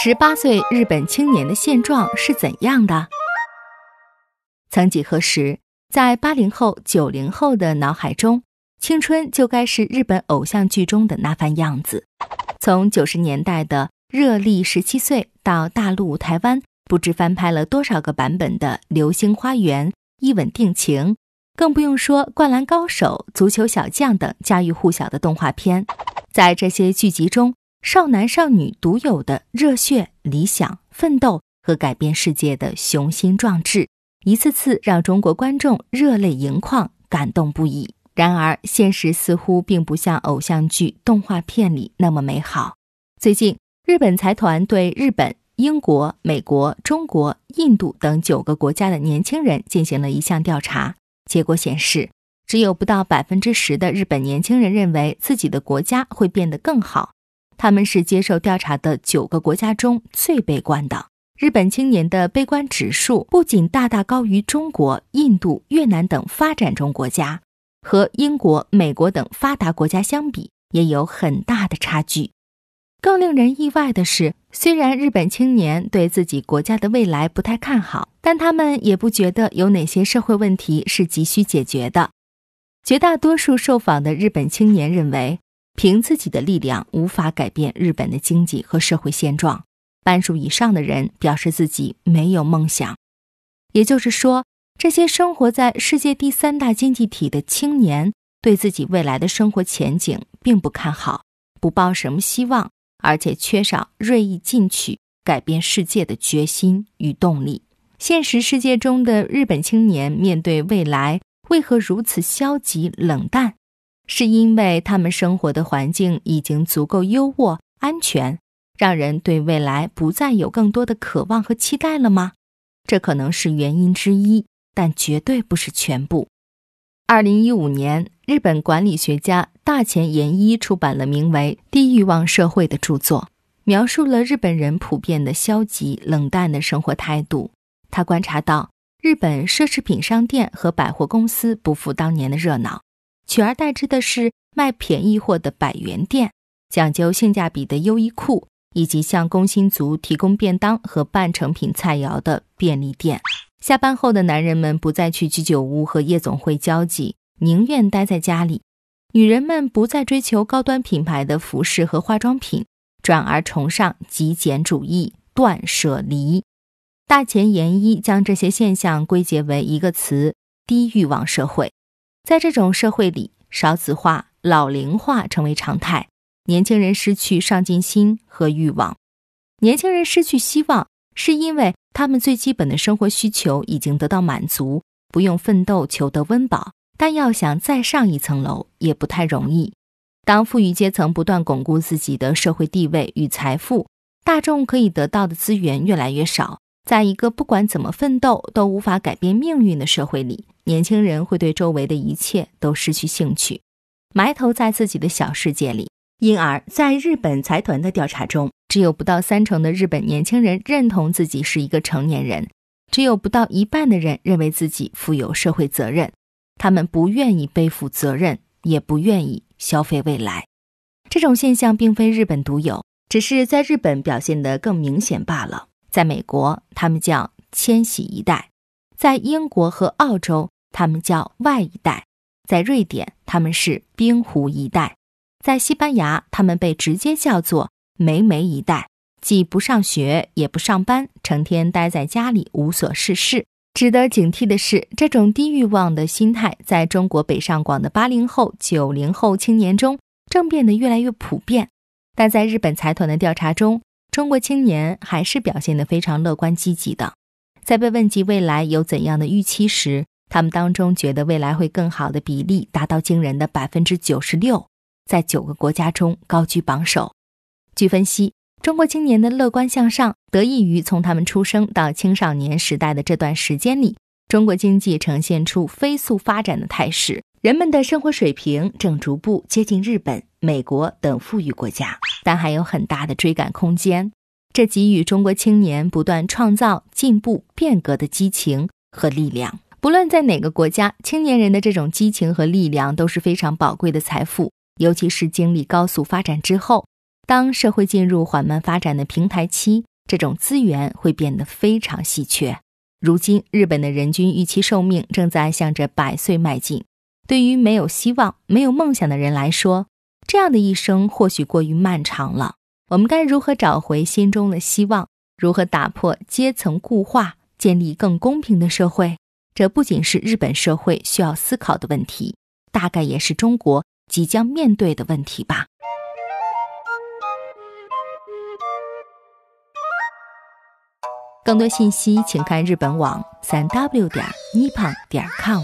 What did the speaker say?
十八岁日本青年的现状是怎样的？曾几何时，在八零后、九零后的脑海中，青春就该是日本偶像剧中的那番样子。从九十年代的热力十七岁到大陆、台湾，不知翻拍了多少个版本的《流星花园》《一吻定情》，更不用说《灌篮高手》《足球小将》等家喻户晓的动画片。在这些剧集中，少男少女独有的热血、理想、奋斗和改变世界的雄心壮志，一次次让中国观众热泪盈眶、感动不已。然而，现实似乎并不像偶像剧、动画片里那么美好。最近，日本财团对日本、英国、美国、中国、印度等九个国家的年轻人进行了一项调查，结果显示，只有不到百分之十的日本年轻人认为自己的国家会变得更好。他们是接受调查的九个国家中最悲观的。日本青年的悲观指数不仅大大高于中国、印度、越南等发展中国家，和英国、美国等发达国家相比，也有很大的差距。更令人意外的是，虽然日本青年对自己国家的未来不太看好，但他们也不觉得有哪些社会问题是急需解决的。绝大多数受访的日本青年认为。凭自己的力量无法改变日本的经济和社会现状，半数以上的人表示自己没有梦想。也就是说，这些生活在世界第三大经济体的青年，对自己未来的生活前景并不看好，不抱什么希望，而且缺少锐意进取、改变世界的决心与动力。现实世界中的日本青年面对未来，为何如此消极冷淡？是因为他们生活的环境已经足够优渥、安全，让人对未来不再有更多的渴望和期待了吗？这可能是原因之一，但绝对不是全部。二零一五年，日本管理学家大前研一出版了名为《低欲望社会》的著作，描述了日本人普遍的消极冷淡的生活态度。他观察到，日本奢侈品商店和百货公司不复当年的热闹。取而代之的是卖便宜货的百元店，讲究性价比的优衣库，以及向工薪族提供便当和半成品菜肴的便利店。下班后的男人们不再去居酒屋和夜总会交际，宁愿待在家里；女人们不再追求高端品牌的服饰和化妆品，转而崇尚极简主义、断舍离。大前研一将这些现象归结为一个词：低欲望社会。在这种社会里，少子化、老龄化成为常态，年轻人失去上进心和欲望。年轻人失去希望，是因为他们最基本的生活需求已经得到满足，不用奋斗求得温饱。但要想再上一层楼，也不太容易。当富裕阶层不断巩固自己的社会地位与财富，大众可以得到的资源越来越少。在一个不管怎么奋斗都无法改变命运的社会里，年轻人会对周围的一切都失去兴趣，埋头在自己的小世界里。因而，在日本财团的调查中，只有不到三成的日本年轻人认同自己是一个成年人，只有不到一半的人认为自己负有社会责任。他们不愿意背负责任，也不愿意消费未来。这种现象并非日本独有，只是在日本表现得更明显罢了。在美国，他们叫“千禧一代”；在英国和澳洲，他们叫“外一代”；在瑞典，他们是“冰湖一代”；在西班牙，他们被直接叫做“梅梅一代”，既不上学也不上班，成天待在家里无所事事。值得警惕的是，这种低欲望的心态，在中国北上广的八零后、九零后青年中正变得越来越普遍。但在日本财团的调查中，中国青年还是表现得非常乐观积极的，在被问及未来有怎样的预期时，他们当中觉得未来会更好的比例达到惊人的百分之九十六，在九个国家中高居榜首。据分析，中国青年的乐观向上得益于从他们出生到青少年时代的这段时间里，中国经济呈现出飞速发展的态势，人们的生活水平正逐步接近日本。美国等富裕国家，但还有很大的追赶空间。这给予中国青年不断创造、进步、变革的激情和力量。不论在哪个国家，青年人的这种激情和力量都是非常宝贵的财富。尤其是经历高速发展之后，当社会进入缓慢发展的平台期，这种资源会变得非常稀缺。如今，日本的人均预期寿命正在向着百岁迈进。对于没有希望、没有梦想的人来说，这样的一生或许过于漫长了。我们该如何找回心中的希望？如何打破阶层固化，建立更公平的社会？这不仅是日本社会需要思考的问题，大概也是中国即将面对的问题吧。更多信息，请看日本网三 w 点 nippon 点 com。